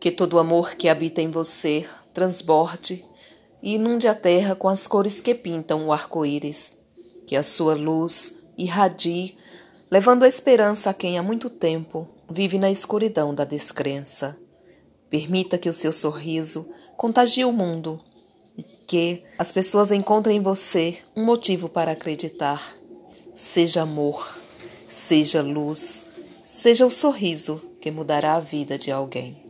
Que todo o amor que habita em você transborde e inunde a terra com as cores que pintam o arco-íris. Que a sua luz irradie, levando a esperança a quem há muito tempo vive na escuridão da descrença. Permita que o seu sorriso contagie o mundo e que as pessoas encontrem em você um motivo para acreditar. Seja amor, seja luz, seja o sorriso que mudará a vida de alguém.